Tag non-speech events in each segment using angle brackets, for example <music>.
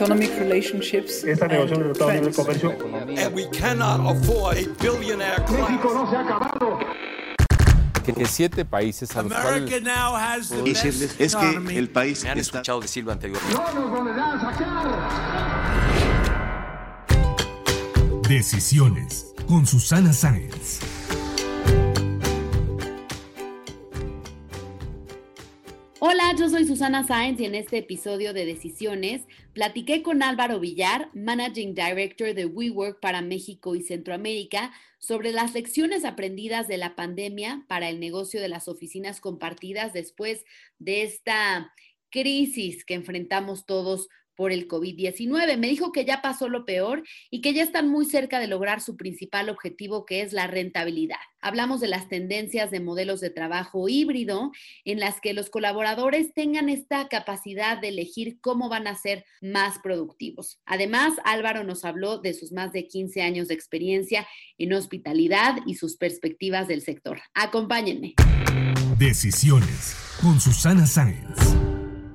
Economic relationships Esta and negociación de Libre trends. Comercio And we cannot afford a billionaire que, que siete países a los cuales America now has the decirles best es que el país Me han está escuchado decirlo anteriormente. Decisiones con Susana Sáenz. Hola, yo soy Susana Sáenz y en este episodio de Decisiones platiqué con Álvaro Villar, Managing Director de WeWork para México y Centroamérica, sobre las lecciones aprendidas de la pandemia para el negocio de las oficinas compartidas después de esta crisis que enfrentamos todos por el COVID-19. Me dijo que ya pasó lo peor y que ya están muy cerca de lograr su principal objetivo, que es la rentabilidad. Hablamos de las tendencias de modelos de trabajo híbrido en las que los colaboradores tengan esta capacidad de elegir cómo van a ser más productivos. Además, Álvaro nos habló de sus más de 15 años de experiencia en hospitalidad y sus perspectivas del sector. Acompáñenme. Decisiones con Susana Sáenz.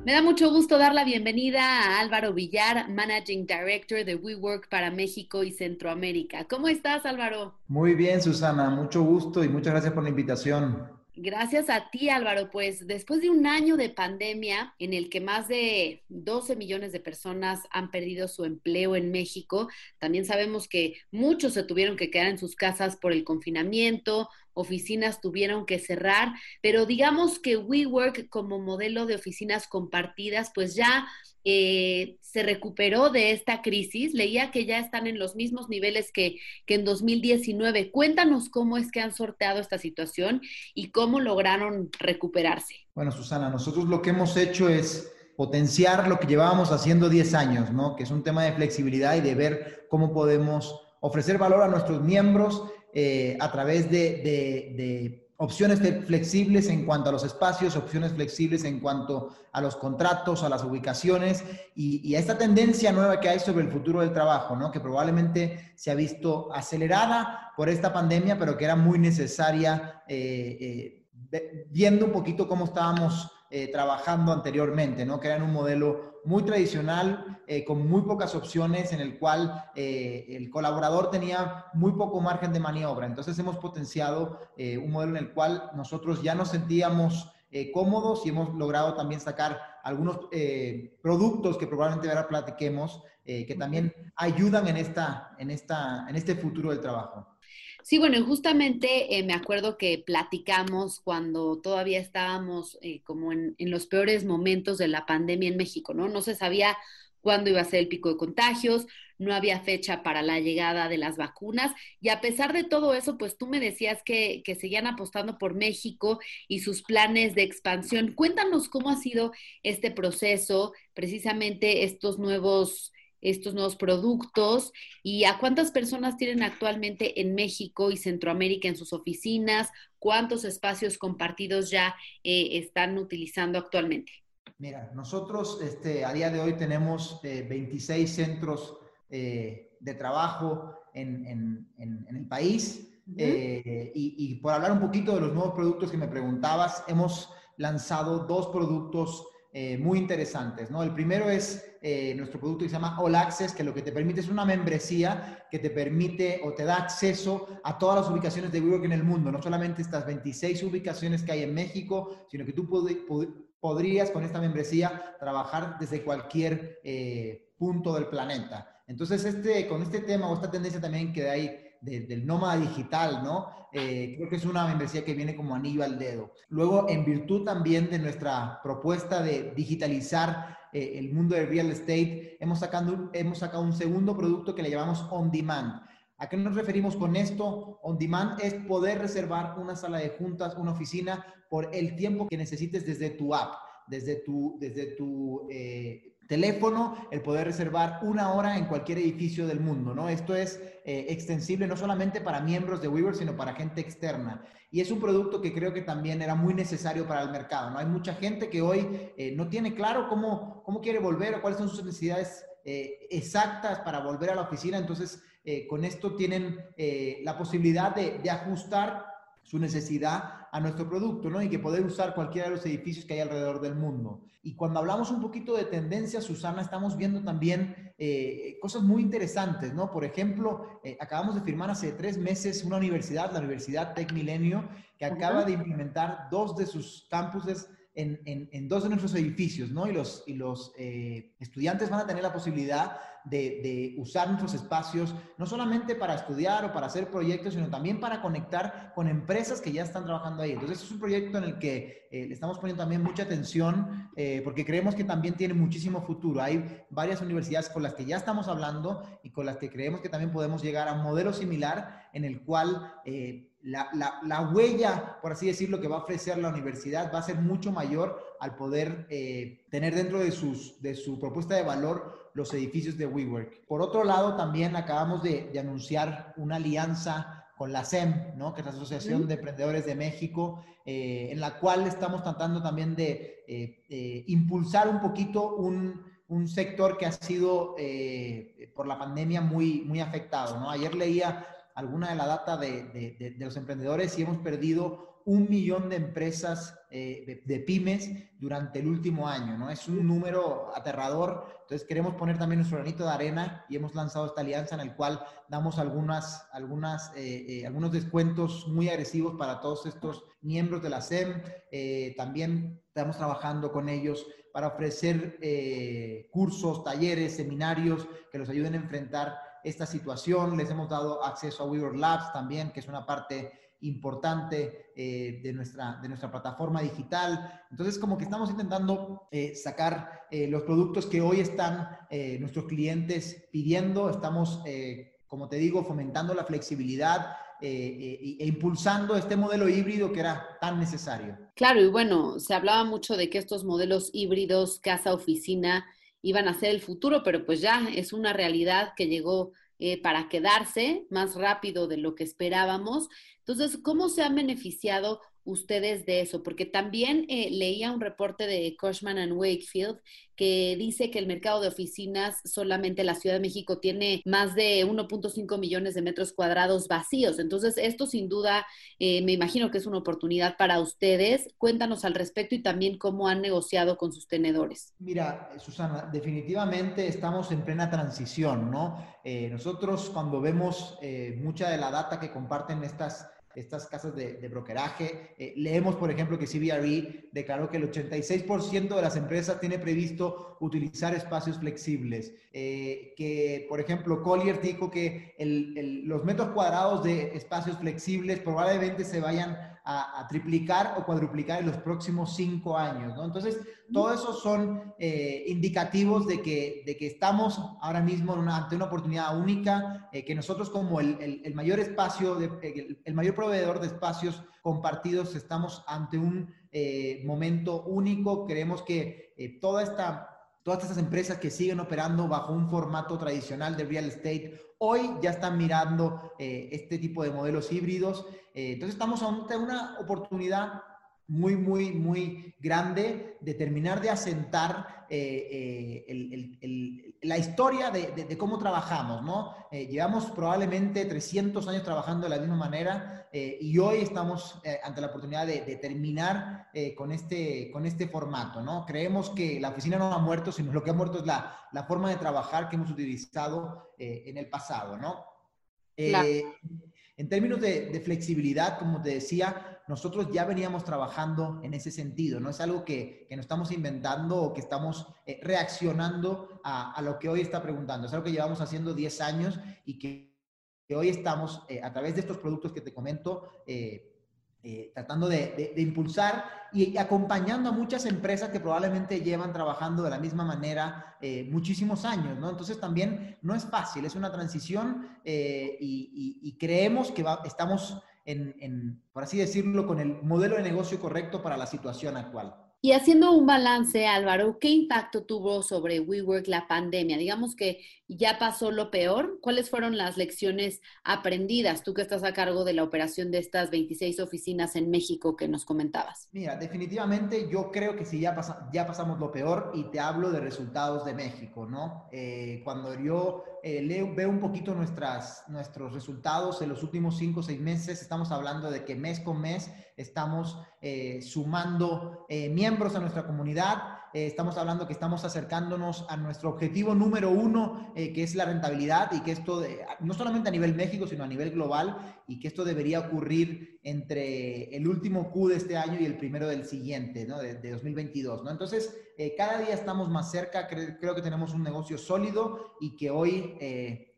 Me da mucho gusto dar la bienvenida a Álvaro Villar, Managing Director de WeWork para México y Centroamérica. ¿Cómo estás, Álvaro? Muy bien, Susana, mucho gusto y muchas gracias por la invitación. Gracias a ti, Álvaro. Pues después de un año de pandemia en el que más de 12 millones de personas han perdido su empleo en México, también sabemos que muchos se tuvieron que quedar en sus casas por el confinamiento, oficinas tuvieron que cerrar, pero digamos que WeWork como modelo de oficinas compartidas, pues ya eh, se recuperó de esta crisis. Leía que ya están en los mismos niveles que, que en 2019. Cuéntanos cómo es que han sorteado esta situación y cómo lograron recuperarse. Bueno, Susana, nosotros lo que hemos hecho es potenciar lo que llevábamos haciendo 10 años, ¿no? Que es un tema de flexibilidad y de ver cómo podemos ofrecer valor a nuestros miembros eh, a través de, opciones flexibles en cuanto a los espacios, opciones flexibles en cuanto a los contratos, a las ubicaciones y, y, a esta tendencia nueva que hay sobre el futuro del trabajo, ¿no? que probablemente se ha visto acelerada por esta pandemia, pero que era muy necesaria eh, eh, viendo un poquito cómo estábamos eh, trabajando anteriormente, ¿no? que eran un modelo muy tradicional, eh, con muy pocas opciones, en el cual eh, el colaborador tenía muy poco margen de maniobra. Entonces hemos potenciado un modelo en el cual nosotros ya nos sentíamos cómodos y hemos logrado también sacar algunos productos que probablemente ahora platiquemos, que también ayudan en, esta, en, esta, en este futuro del trabajo. Sí, bueno, justamente eh, me acuerdo que platicamos cuando todavía estábamos eh, como en, en, los peores momentos de la pandemia en México, ¿no? No se sabía cuándo iba a ser el pico de contagios, no había fecha para la llegada de las vacunas y a pesar de todo eso, pues tú me decías que, que seguían apostando por México y sus planes de expansión. Cuéntanos cómo ha sido este proceso, precisamente estos nuevos estos nuevos productos y a cuántas personas tienen actualmente en México y Centroamérica en sus oficinas, cuántos espacios compartidos ya eh, están utilizando actualmente. Mira, nosotros este, a día de hoy tenemos eh, 26 centros eh, de trabajo en, en, en, en el país uh -huh. y, y por hablar un poquito de los nuevos productos que me preguntabas, hemos lanzado dos productos eh, muy interesantes, ¿no? El primero es eh, nuestro producto que se llama All Access, que lo que te permite es una membresía que te permite o te da acceso a todas las ubicaciones de WeWork en el mundo, no solamente estas 26 ubicaciones que hay en México, sino que tú pod pod podrías con esta membresía trabajar desde cualquier eh, punto del planeta. Entonces, este, con este tema o esta tendencia también que hay de, del nómada digital, ¿no? Eh, creo que es una membresía que viene como anillo al dedo. Luego, en virtud también de nuestra propuesta de digitalizar eh, el mundo del real estate, hemos sacado, hemos sacado un segundo producto que le llamamos On Demand. ¿A qué nos referimos con esto? On Demand es poder reservar una sala de juntas, una oficina, por el tiempo que necesites desde tu app. desde tu, desde tu eh, teléfono, el poder reservar una hora en cualquier edificio del mundo, ¿no? Esto es eh, extensible no solamente para miembros de WeWork, sino para gente externa. Y es un producto que creo que también era muy necesario para el mercado, ¿no? Hay mucha gente que hoy eh, no tiene claro cómo, cómo quiere volver o cuáles son sus necesidades exactas para volver a la oficina, entonces con esto tienen la posibilidad de ajustar su necesidad a nuestro producto, ¿no? Y que poder usar cualquiera de los edificios que hay alrededor del mundo. Y cuando hablamos un poquito de tendencia, Susana, estamos viendo también eh, cosas muy interesantes, ¿no? Por ejemplo, eh, acabamos de firmar hace tres meses una universidad, la Universidad Tech Milenio, que acaba de implementar dos de sus campuses en, en, dos de nuestros edificios, ¿no? Y los, y los eh, estudiantes van a tener la posibilidad de, usar nuestros espacios, no solamente para estudiar o para hacer proyectos, sino también para conectar con empresas que ya están trabajando ahí. Entonces, es un proyecto en el que eh, le estamos poniendo también mucha atención eh, porque creemos que también tiene muchísimo futuro. Hay varias universidades con las que ya estamos hablando y con las que creemos que también podemos llegar a un modelo similar en el cual... Eh, la, la, huella, por así decirlo, que va a ofrecer la universidad va a ser mucho mayor al poder tener dentro de, sus, de su propuesta de valor los edificios de WeWork. Por otro lado, también acabamos de, anunciar una alianza con la SEM, ¿no? que es la Asociación de Emprendedores de México, eh, en la cual estamos tratando también de eh, eh, impulsar un poquito un, un, sector que ha sido por la pandemia muy, muy afectado. ¿no? Ayer leía alguna de la data de, de, de los emprendedores y hemos perdido un millón de empresas eh, de, pymes durante el último año, ¿no? Es un número aterrador. Entonces queremos poner también nuestro granito de arena y hemos lanzado esta alianza en el cual damos algunas, algunas, eh, eh, algunos descuentos muy agresivos para todos estos miembros de la SEM. también estamos trabajando con ellos para ofrecer cursos, talleres, seminarios que los ayuden a enfrentar esta situación. Les hemos dado acceso a Weaver Labs también, que es una parte importante eh, de, nuestra, de nuestra plataforma digital. Entonces, como que estamos intentando eh, sacar eh, los productos que hoy están nuestros clientes pidiendo. Estamos, como te digo, fomentando la flexibilidad e, e impulsando este modelo híbrido que era tan necesario. Claro, y bueno, se hablaba mucho de que estos modelos híbridos, casa-oficina, iban a ser el futuro, pero pues ya es una realidad que llegó eh, para quedarse más rápido de lo que esperábamos. Entonces, ¿cómo se han beneficiado ustedes de eso? Porque también eh, leía un reporte de Cushman and Wakefield que dice que el mercado de oficinas solamente la Ciudad de México tiene más de 1.5 millones de metros cuadrados vacíos. Entonces, esto sin duda eh, me imagino que es una oportunidad para ustedes. Cuéntanos al respecto y también cómo han negociado con sus tenedores. Mira, Susana, definitivamente estamos en plena transición, ¿no? Eh, nosotros cuando vemos mucha de la data que comparten estas estas casas de, brokeraje. Eh, leemos, por ejemplo, que CBRE declaró que el 86% de las empresas tiene previsto utilizar espacios flexibles. Eh, que, por ejemplo, Collier dijo que los metros cuadrados de espacios flexibles probablemente se vayan a, triplicar o cuadruplicar en los próximos cinco años, ¿no? Entonces, todo eso son eh, indicativos de que, de que estamos ahora mismo ante una oportunidad única, eh, que nosotros como el, el, mayor espacio, de, el, mayor proveedor de espacios compartidos, estamos ante un eh, momento único. Creemos que toda esta todas estas empresas que siguen operando bajo un formato tradicional de real estate, hoy ya están mirando este tipo de modelos híbridos. Eh, entonces estamos ante una oportunidad muy, muy, muy grande de terminar de asentar eh, eh, la historia de, cómo trabajamos, ¿no? llevamos probablemente 300 años trabajando de la misma manera y hoy estamos ante la oportunidad de, terminar con, este, con este formato, ¿no? Creemos que la oficina no ha muerto, sino lo que ha muerto es la, la forma de trabajar que hemos utilizado en el pasado, ¿no? En términos de, flexibilidad, como te decía, nosotros ya veníamos trabajando en ese sentido. No es algo que, que nos estamos inventando o que estamos eh, reaccionando a, lo que hoy está preguntando. Es algo que llevamos haciendo 10 años y que, hoy estamos, eh, a través de estos productos que te comento, eh, eh, tratando de, impulsar y acompañando a muchas empresas que probablemente llevan trabajando de la misma manera eh, muchísimos años, ¿no? Entonces también no es fácil, es una transición eh, y, creemos que estamos en, por así decirlo, con el modelo de negocio correcto para la situación actual. Y haciendo un balance, Álvaro, ¿qué impacto tuvo sobre WeWork la pandemia? Digamos que ya pasó lo peor. ¿Cuáles fueron las lecciones aprendidas? Tú que estás a cargo de la operación de estas 26 oficinas en México que nos comentabas. Mira, definitivamente yo creo que sí, ya, pasamos lo peor y te hablo de resultados de México, ¿no? Eh, cuando yo eh, leo, veo un poquito nuestras, nuestros resultados en los últimos cinco o seis meses, estamos hablando de que mes con mes estamos eh, sumando miembros a nuestra comunidad, eh, estamos hablando que estamos acercándonos a nuestro objetivo número uno, eh, que es la rentabilidad y que esto, no solamente a nivel México, sino a nivel global, y que esto debería ocurrir entre el último Q de este año y el primero del siguiente, de, 2022. ¿no? Entonces, eh, cada día estamos más cerca, creo, que tenemos un negocio sólido y que hoy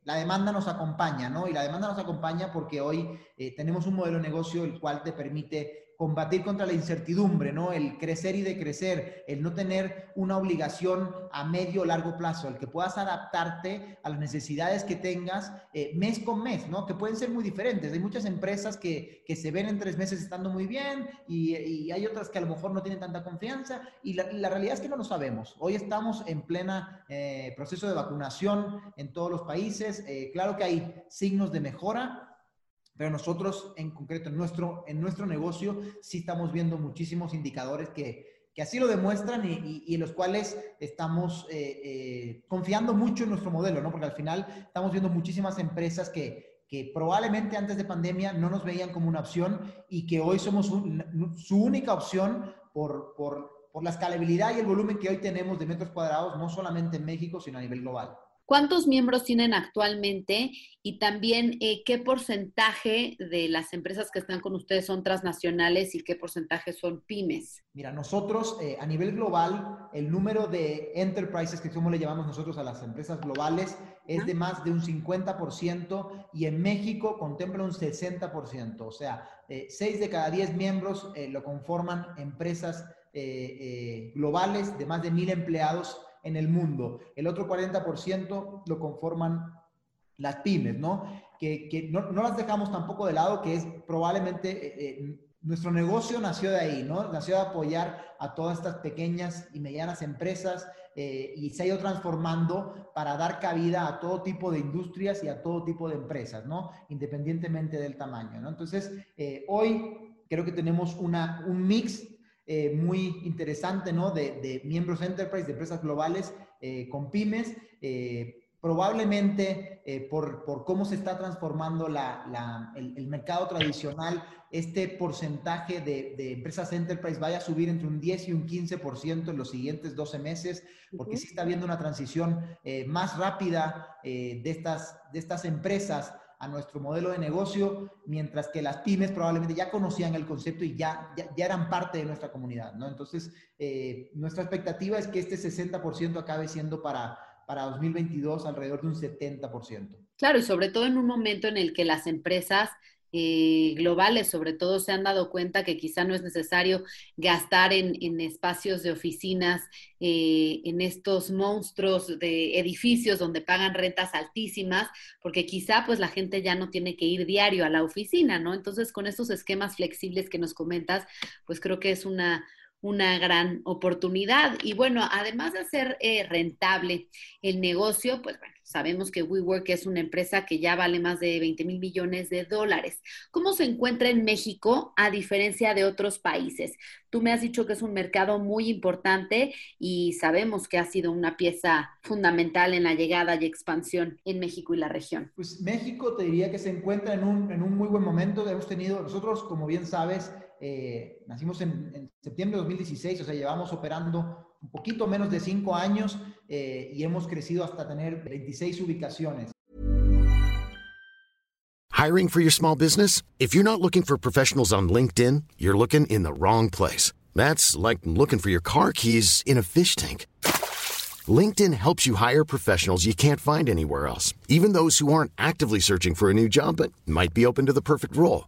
la demanda nos acompaña, ¿no? Y la demanda nos acompaña porque hoy tenemos un modelo de negocio el cual te permite combatir contra la incertidumbre, ¿no? El crecer y decrecer, el no tener una obligación a medio o largo plazo, el que puedas adaptarte a las necesidades que tengas eh, mes con mes, ¿no? Que pueden ser muy diferentes. Hay muchas empresas que, que se ven en tres meses estando muy bien y, y, hay otras que a lo mejor no tienen tanta confianza y la, la realidad es que no lo sabemos. Hoy estamos en plena eh, proceso de vacunación en todos los países. Eh, claro que hay signos de mejora, pero nosotros, en concreto, en nuestro, en nuestro negocio, sí estamos viendo muchísimos indicadores que, que así lo demuestran y, en los cuales estamos eh, eh, confiando mucho en nuestro modelo, ¿no? Porque al final estamos viendo muchísimas empresas que, que probablemente antes de pandemia no nos veían como una opción y que hoy somos su única opción por, por, por la escalabilidad y el volumen que hoy tenemos de metros cuadrados, no solamente en México, sino a nivel global. ¿Cuántos miembros tienen actualmente? Y también, eh, ¿qué porcentaje de las empresas que están con ustedes son transnacionales y qué porcentaje son pymes? Mira, nosotros eh, a nivel global, el número de enterprises, que como le llamamos nosotros a las empresas globales, es de más de un 50% y en México contempla un 60%. O sea, eh, 6 de cada 10 miembros eh, lo conforman empresas globales de más de mil empleados en el mundo. El otro 40% lo conforman las pymes, ¿no? Que, no, las dejamos tampoco de lado, que es probablemente eh, eh, nuestro negocio nació de ahí, ¿no? Nació de apoyar a todas estas pequeñas y medianas empresas eh, y se ha ido transformando para dar cabida a todo tipo de industrias y a todo tipo de empresas, ¿no? Independientemente del tamaño, ¿no? Entonces, hoy creo que tenemos una, un mix eh, muy interesante, ¿no? De, miembros enterprise, de empresas globales eh, con pymes. Eh, probablemente por, por, cómo se está transformando la, el, mercado tradicional, este porcentaje de, de, empresas enterprise vaya a subir entre un 10 y un 15% en los siguientes 12 meses, porque sí está habiendo una transición más rápida de, estas, de estas empresas a nuestro modelo de negocio, mientras que las pymes probablemente ya conocían el concepto y ya, ya, eran parte de nuestra comunidad, ¿no? Entonces, eh, nuestra expectativa es que este 60% acabe siendo para, para 2022 alrededor de un 70%. Claro, y sobre todo en un momento en el que las empresas globales, sobre todo, se han dado cuenta que quizá no es necesario gastar en, espacios de oficinas, eh, en estos monstruos de edificios donde pagan rentas altísimas, porque quizá pues la gente ya no tiene que ir diario a la oficina, ¿no? Entonces, con estos esquemas flexibles que nos comentas, pues creo que es una, una gran oportunidad. Y bueno, además de ser eh, rentable el negocio, pues bueno, sabemos que WeWork es una empresa que ya vale más de 20 mil millones de dólares. ¿Cómo se encuentra en México a diferencia de otros países? Tú me has dicho que es un mercado muy importante y sabemos que ha sido una pieza fundamental en la llegada y expansión en México y la región. Pues México te diría que se encuentra en un, en un muy buen momento. Hemos tenido, nosotros, como bien sabes, eh, nacimos en, septiembre de 2016, o sea, llevamos operando un poquito menos de cinco años eh, y hemos crecido hasta tener 26 ubicaciones. Hiring for your small business? If you're not looking for professionals on LinkedIn, you're looking in the wrong place. That's like looking for your car keys in a fish tank. LinkedIn helps you hire professionals you can't find anywhere else, even those who aren't actively searching for a new job but might be open to the perfect role.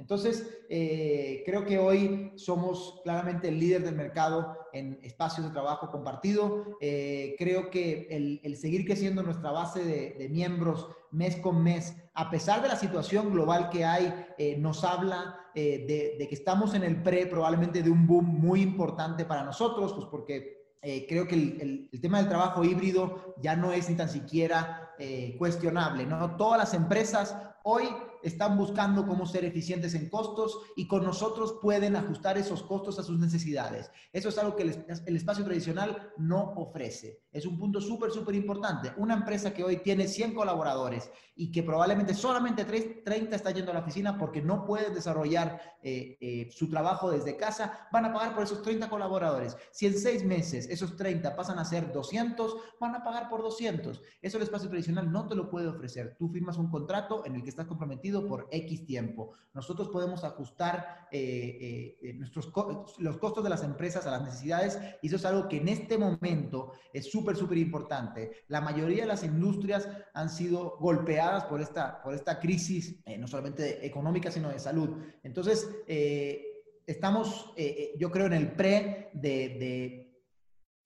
Entonces, eh, creo que hoy somos claramente el líder del mercado en espacios de trabajo compartido. Eh, creo que el, seguir creciendo nuestra base de, miembros mes con mes, a pesar de la situación global que hay, eh, nos habla de, que estamos en el pre probablemente de un boom muy importante para nosotros, pues porque creo que el, tema del trabajo híbrido ya no es ni tan siquiera cuestionable, ¿no? Todas las empresas hoy están buscando cómo ser eficientes en costos y con nosotros pueden ajustar esos costos a sus necesidades. Eso es algo que el, espacio tradicional no ofrece. Es un punto súper, súper importante. Una empresa que hoy tiene 100 colaboradores y que probablemente solamente 30 está yendo a la oficina porque no pueden desarrollar eh, eh, su trabajo desde casa, van a pagar por esos 30 colaboradores. Si en seis meses esos 30 pasan a ser 200, van a pagar por 200. Eso el espacio tradicional no te lo puede ofrecer. Tú firmas un contrato en el que estás comprometido por X tiempo. Nosotros podemos ajustar eh, eh, nuestros los costos de las empresas a las necesidades y eso es algo que en este momento es súper, súper importante. La mayoría de las industrias han sido golpeadas por esta, por esta crisis, eh, no solamente económica, sino de salud. Entonces, estamos, yo creo, en el pre de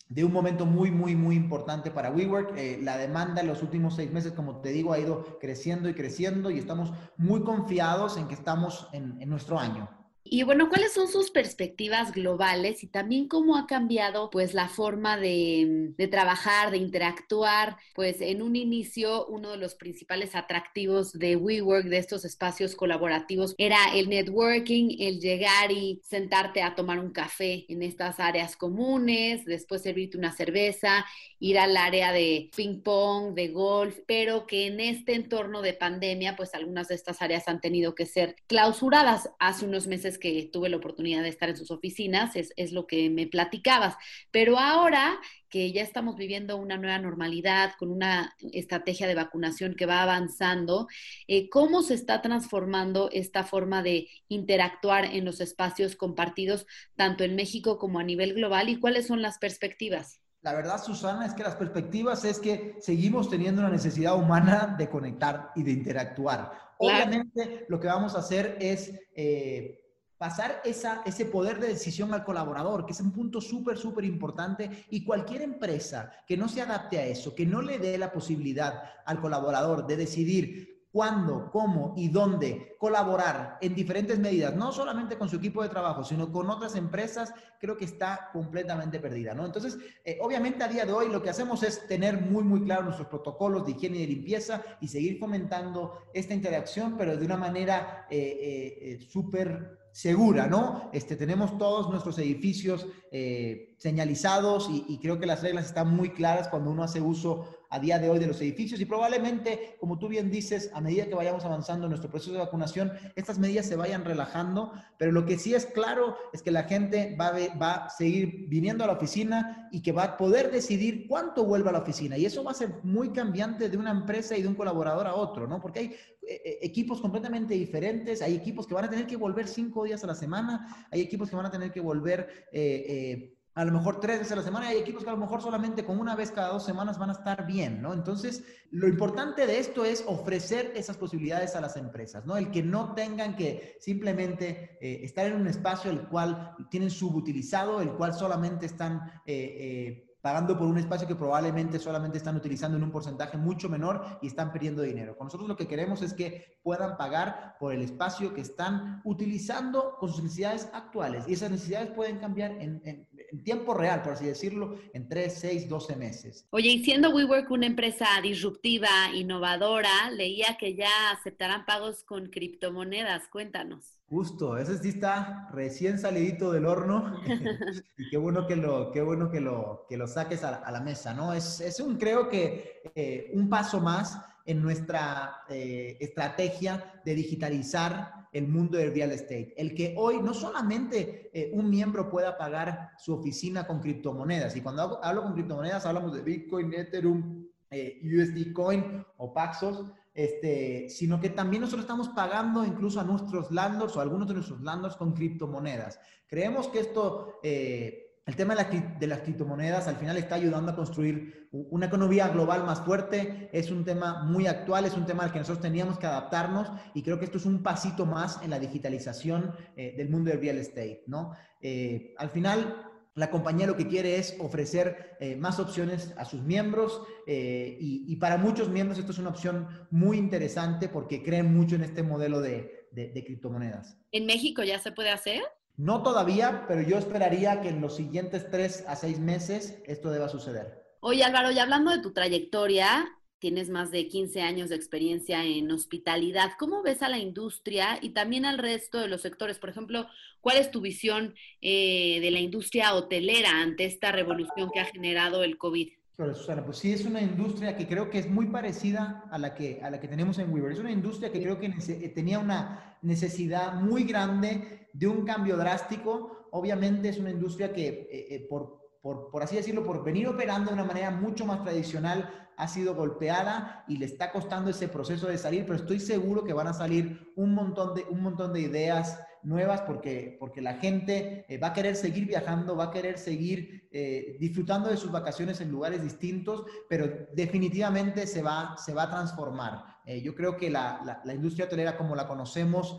de un momento muy, muy, muy importante para WeWork. Eh, la demanda en los últimos seis meses, como te digo, ha ido creciendo y creciendo y estamos muy confiados en que estamos en, en nuestro año. Y bueno, ¿cuáles son sus perspectivas globales y también cómo ha cambiado pues la forma de, de, trabajar, de interactuar? Pues en un inicio uno de los principales atractivos de WeWork, de estos espacios colaborativos, era el networking, el llegar y sentarte a tomar un café en estas áreas comunes, después servirte una cerveza, ir al área de ping pong, de golf, pero que en este entorno de pandemia pues algunas de estas áreas han tenido que ser clausuradas hace unos meses que tuve la oportunidad de estar en sus oficinas, es, es lo que me platicabas. Pero ahora que ya estamos viviendo una nueva normalidad, con una estrategia de vacunación que va avanzando, eh, ¿cómo se está transformando esta forma de interactuar en los espacios compartidos, tanto en México como a nivel global, y cuáles son las perspectivas? La verdad, Susana, es que las perspectivas es que seguimos teniendo una necesidad humana de conectar y de interactuar. Obviamente, lo que vamos a hacer es eh, pasar ese poder de decisión al colaborador, que es un punto súper, súper importante. Y cualquier empresa que no se adapte a eso, que no le dé la posibilidad al colaborador de decidir cuándo, cómo y dónde colaborar en diferentes medidas, no solamente con su equipo de trabajo, sino con otras empresas, creo que está completamente perdida, ¿no? Entonces, eh, obviamente a día de hoy lo que hacemos es tener muy, muy claro nuestros protocolos de higiene y de limpieza y seguir fomentando esta interacción, pero de una manera eh, eh, súper segura, ¿no? Este, tenemos todos nuestros edificios señalizados y, y, creo que las reglas están muy claras cuando uno hace uso a día de hoy de los edificios y probablemente, como tú bien dices, a medida que vayamos avanzando en nuestro proceso de vacunación, estas medidas se vayan relajando, pero lo que sí es claro es que la gente va a, va a seguir viniendo a la oficina y que va a poder decidir cuánto vuelve a la oficina y eso va a ser muy cambiante de una empresa y de un colaborador a otro, ¿no? Porque hay eh, eh, equipos completamente diferentes, hay equipos que van a tener que volver cinco días a la semana, hay equipos que van a tener que volver... Eh, a lo mejor tres veces a la semana, hay equipos que a lo mejor solamente con una vez cada dos semanas van a estar bien, ¿no? Entonces, lo importante de esto es ofrecer esas posibilidades a las empresas, ¿no? El que no tengan que simplemente eh, estar en un espacio el cual tienen subutilizado, el cual solamente están... Eh, eh, pagando por un espacio que probablemente solamente están utilizando en un porcentaje mucho menor y están perdiendo dinero. Con nosotros lo que queremos es que puedan pagar por el espacio que están utilizando con sus necesidades actuales. Y esas necesidades pueden cambiar en, tiempo real, por así decirlo, en 3, 6, 12 meses. Oye, y siendo WeWork una empresa disruptiva, innovadora, leía que ya aceptarán pagos con criptomonedas. Cuéntanos. Justo, ese sí está recién salidito del horno <laughs> y qué bueno que lo, qué bueno que lo, que lo saques a, la mesa, ¿no? Es, es un, creo que eh, un paso más en nuestra eh, estrategia de digitalizar el mundo del real estate. El que hoy no solamente eh, un miembro pueda pagar su oficina con criptomonedas, y cuando hablo con criptomonedas hablamos de Bitcoin, Ethereum, USD Coin o Paxos, este, sino que también nosotros estamos pagando incluso a nuestros landlords o algunos de nuestros landlords con criptomonedas. Creemos que esto eh, el tema de, las criptomonedas al final está ayudando a construir una economía global más fuerte. Es un tema muy actual, es un tema al que nosotros teníamos que adaptarnos y creo que esto es un pasito más en la digitalización eh, del mundo del real estate, ¿no? Eh, al final, la compañía lo que quiere es ofrecer eh, más opciones a sus miembros y, para muchos miembros esto es una opción muy interesante porque creen mucho en este modelo de, de criptomonedas. ¿En México ya se puede hacer? No todavía, pero yo esperaría que en los siguientes tres a seis meses esto deba suceder. Oye Álvaro, y hablando de tu trayectoria, tienes más de 15 años de experiencia en hospitalidad. ¿Cómo ves a la industria y también al resto de los sectores? Por ejemplo, ¿cuál es tu visión eh, de la industria hotelera ante esta revolución que ha generado el COVID? Susana, pues sí, es una industria que creo que es muy parecida a la que, a la que tenemos en Weaver. Es una industria que creo que eh, tenía una necesidad muy grande de un cambio drástico. Obviamente es una industria que, eh, eh, por, por, por, así decirlo, por venir operando de una manera mucho más tradicional, ha sido golpeada y le está costando ese proceso de salir, pero estoy seguro que van a salir un montón de, un montón de ideas nuevas porque, porque la gente eh, va a querer seguir viajando, va a querer seguir eh, disfrutando de sus vacaciones en lugares distintos, pero definitivamente se va, se va a transformar. Eh, yo creo que la, la, industria hotelera como la conocemos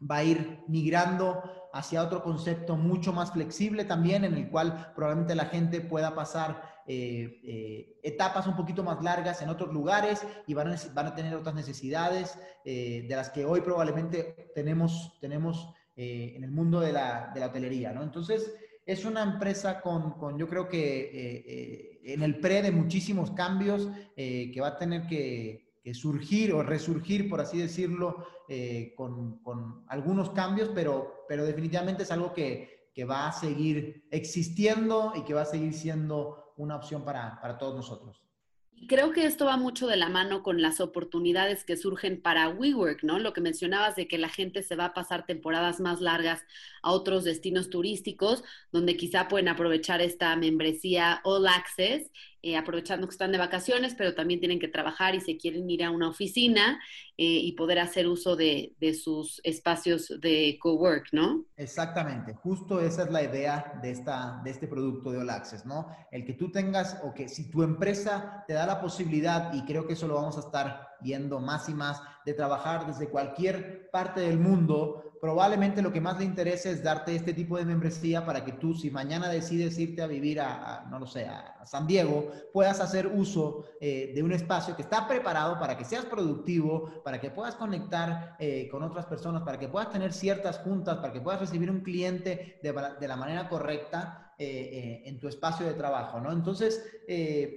va a ir migrando hacia otro concepto mucho más flexible también, en el cual probablemente la gente pueda pasar eh, eh, etapas un poquito más largas en otros lugares y van a, van a tener otras necesidades eh, de las que hoy probablemente tenemos, tenemos en el mundo de la, de la hotelería, ¿no? Entonces, es una empresa con, con yo creo que en el pre de muchísimos cambios que va a tener que, que surgir o resurgir, por así decirlo, con, con, algunos cambios, pero, pero definitivamente es algo que, que, va a seguir existiendo y que va a seguir siendo una opción para, para todos nosotros. Creo que esto va mucho de la mano con las oportunidades que surgen para WeWork, ¿no? Lo que mencionabas de que la gente se va a pasar temporadas más largas a otros destinos turísticos, donde quizá pueden aprovechar esta membresía All Access eh, aprovechando que están de vacaciones, pero también tienen que trabajar y se quieren ir a una oficina eh, y poder hacer uso de, sus espacios de cowork, ¿no? Exactamente, justo esa es la idea de, esta, de este producto de All ¿no? El que tú tengas, o que si tu empresa te da la posibilidad, y creo que eso lo vamos a estar viendo más y más, de trabajar desde cualquier parte del mundo, probablemente lo que más le interesa es darte este tipo de membresía para que tú, si mañana decides irte a vivir a, no lo sé, a San Diego, puedas hacer uso eh, de un espacio que está preparado para que seas productivo, para que puedas conectar eh, con otras personas, para que puedas tener ciertas juntas, para que puedas recibir un cliente de, de la manera correcta. Eh, en tu espacio de trabajo, ¿no? Entonces,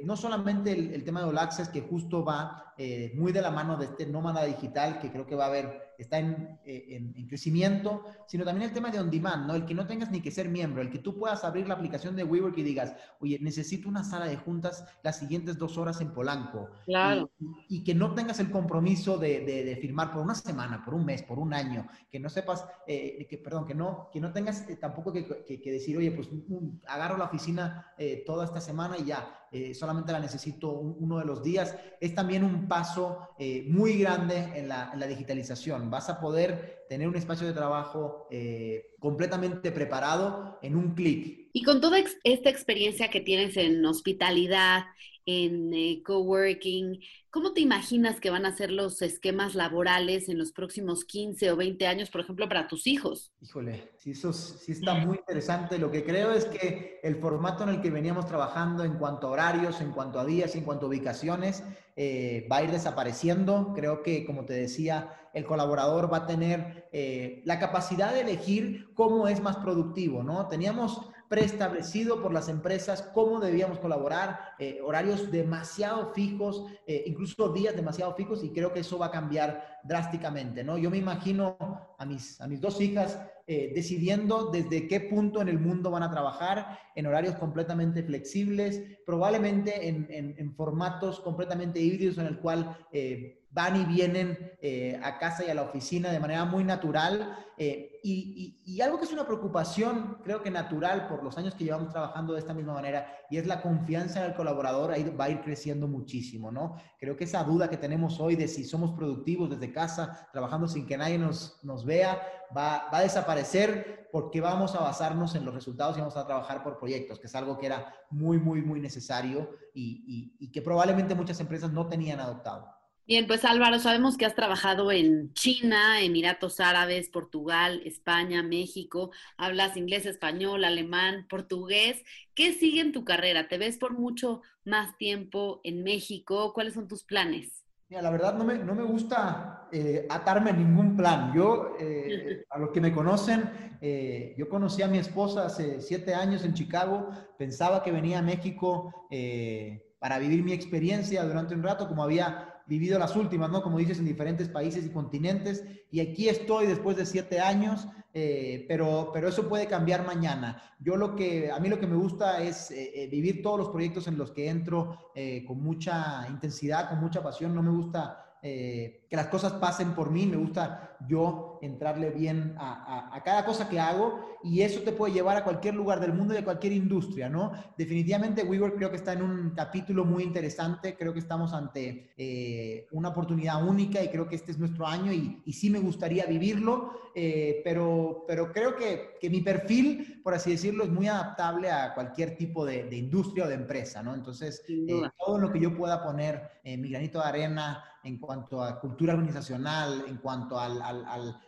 no solamente el, tema de All Access, que justo va muy de la mano de este nómada digital, que creo que va a haber está eh, en, en, crecimiento, sino también el tema de on demand, ¿no? El que no tengas ni que ser miembro, el que tú puedas abrir la aplicación de WeWork y digas, oye, necesito una sala de juntas las siguientes dos horas en Polanco. Claro. Y, que no tengas el compromiso de, de, firmar por una semana, por un mes, por un año, que no sepas, eh, que, perdón, que no, que no tengas eh, tampoco que, que, decir, oye, pues agarro la oficina toda esta semana y ya, solamente la necesito uno de los días. Es también un paso muy grande en la, en la digitalización vas a poder tener un espacio de trabajo eh, completamente preparado en un clic. Y con toda esta experiencia que tienes en hospitalidad, en eh, coworking, ¿cómo te imaginas que van a ser los esquemas laborales en los próximos 15 o 20 años, por ejemplo, para tus hijos? Híjole, sí, eso sí está muy interesante. Lo que creo es que el formato en el que veníamos trabajando en cuanto a horarios, en cuanto a días, en cuanto a ubicaciones, eh, va a ir desapareciendo. Creo que, como te decía, el colaborador va a tener eh, la capacidad de elegir cómo es más productivo, ¿no? Teníamos preestablecido por las empresas cómo debíamos colaborar, eh, horarios demasiado fijos, eh, incluso días demasiado fijos, y creo que eso va a cambiar drásticamente, ¿no? Yo me imagino a mis, a mis dos hijas eh, decidiendo desde qué punto en el mundo van a trabajar, en horarios completamente flexibles, probablemente en, en, formatos completamente híbridos en el cual van y vienen eh, a casa y a la oficina de manera muy natural. Eh, y, algo que es una preocupación, creo que natural por los años que llevamos trabajando de esta misma manera, y es la confianza en el colaborador, ahí va a ir creciendo muchísimo, ¿no? Creo que esa duda que tenemos hoy de si somos productivos desde casa, trabajando sin que nadie nos, nos vea, va, va a desaparecer porque vamos a basarnos en los resultados y vamos a trabajar por proyectos, que es algo que era muy, muy, muy necesario y, que probablemente muchas empresas no tenían adoptado. Bien, pues Álvaro, sabemos que has trabajado en China, Emiratos Árabes, Portugal, España, México, hablas inglés, español, alemán, portugués. ¿Qué sigue en tu carrera? ¿Te ves por mucho más tiempo en México? ¿Cuáles son tus planes? Mira, la verdad no me, no me gusta eh, atarme a ningún plan. Yo, eh, <laughs> a los que me conocen, eh, yo conocí a mi esposa hace siete años en Chicago, pensaba que venía a México para vivir mi experiencia durante un rato, como había vivido las últimas, ¿no? Como dices, en diferentes países y continentes. Y aquí estoy después de siete años, eh, pero, pero eso puede cambiar mañana. Yo lo que, a mí lo que me gusta es eh, eh, vivir todos los proyectos en los que entro con mucha intensidad, con mucha pasión. No me gusta que las cosas pasen por mí, me gusta yo entrarle bien a, a, cada cosa que hago y eso te puede llevar a cualquier lugar del mundo y a cualquier industria, ¿no? Definitivamente WeWork creo que está en un capítulo muy interesante, creo que estamos ante eh, una oportunidad única y creo que este es nuestro año y, y sí me gustaría vivirlo, eh, pero, pero creo que, que, mi perfil, por así decirlo, es muy adaptable a cualquier tipo de, de industria o de empresa, ¿no? Entonces, eh, todo lo que yo pueda poner mi granito de arena en cuanto a cultura organizacional, en cuanto al, al,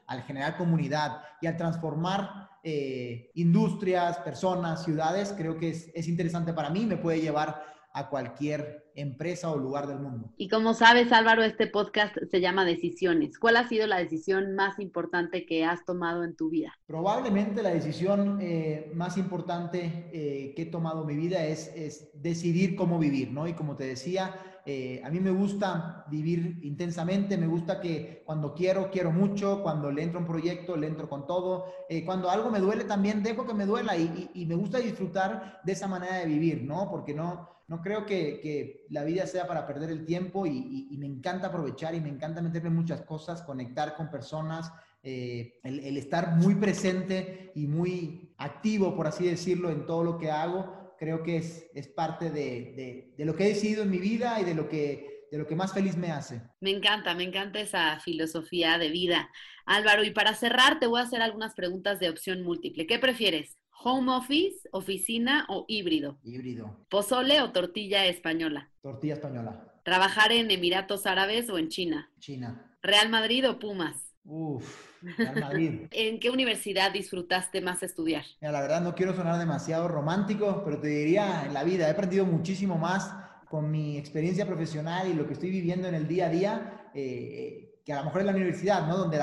al, generar comunidad y al transformar eh, industrias, personas, ciudades, creo que es, es interesante para mí, me puede llevar a cualquier empresa o lugar del mundo. Y como sabes, Álvaro, este podcast se llama Decisiones. ¿Cuál ha sido la decisión más importante que has tomado en tu vida? Probablemente la decisión eh, más importante eh, que he tomado en mi vida es, es decidir cómo vivir, ¿no? Y como te decía, eh, a mí me gusta vivir intensamente, me gusta que cuando quiero, quiero mucho, cuando le entro a un proyecto, le entro con todo, cuando algo me duele también dejo que me duela y, me gusta disfrutar de esa manera de vivir, ¿no? Porque no, no creo que, la vida sea para perder el tiempo y, me encanta aprovechar y me encanta meterme muchas cosas, conectar con personas, eh, el, estar muy presente y muy activo, por así decirlo, en todo lo que hago creo que es, es parte de, de, lo que he decidido en mi vida y de lo, que, de lo que más feliz me hace. Me encanta, me encanta esa filosofía de vida. Álvaro, y para cerrar, te voy a hacer algunas preguntas de opción múltiple. ¿Qué prefieres? ¿Home office, oficina o híbrido? Híbrido. ¿Pozole o tortilla española? Tortilla española. ¿Trabajar en Emiratos Árabes o en China? China. ¿Real Madrid o Pumas? Uf, Real Madrid. <laughs> ¿En qué universidad disfrutaste más estudiar? Mira, la verdad no quiero sonar demasiado romántico, pero te diría en la vida, he aprendido muchísimo más con mi experiencia profesional y lo que estoy viviendo en el día a día, eh, que a lo mejor en la universidad, ¿no? Donde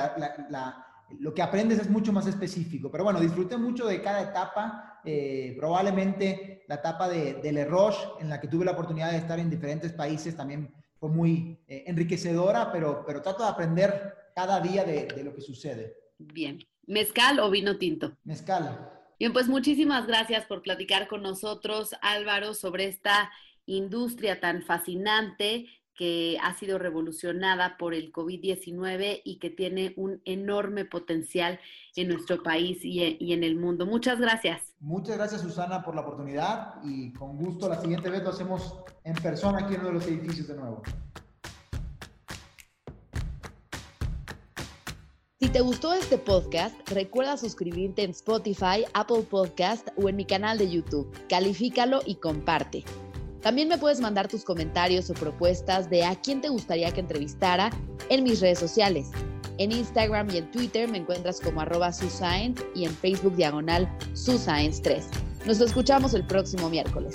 lo que aprendes es mucho más específico. Pero bueno, disfruté mucho de cada etapa, eh, probablemente la etapa de, del error, en la que tuve la oportunidad de estar en diferentes países, también fue muy eh, enriquecedora, pero, pero trato de aprender cada día de, lo que sucede. Bien. ¿Mezcal o vino tinto? Mezcal. Bien, pues muchísimas gracias por platicar con nosotros, Álvaro, sobre esta industria tan fascinante que ha sido revolucionada por el COVID-19 y que tiene un enorme potencial en nuestro país y, y, en el mundo. Muchas gracias. Muchas gracias, Susana, por la oportunidad y con gusto la siguiente vez lo hacemos en persona aquí en uno de los edificios de nuevo. Si te gustó este podcast, recuerda suscribirte en Spotify, Apple Podcast o en mi canal de YouTube. Califícalo y comparte. También me puedes mandar tus comentarios o propuestas de a quién te gustaría que entrevistara en mis redes sociales. En Instagram y en Twitter me encuentras como arroba suscience y en Facebook diagonal suscience3. Nos escuchamos el próximo miércoles.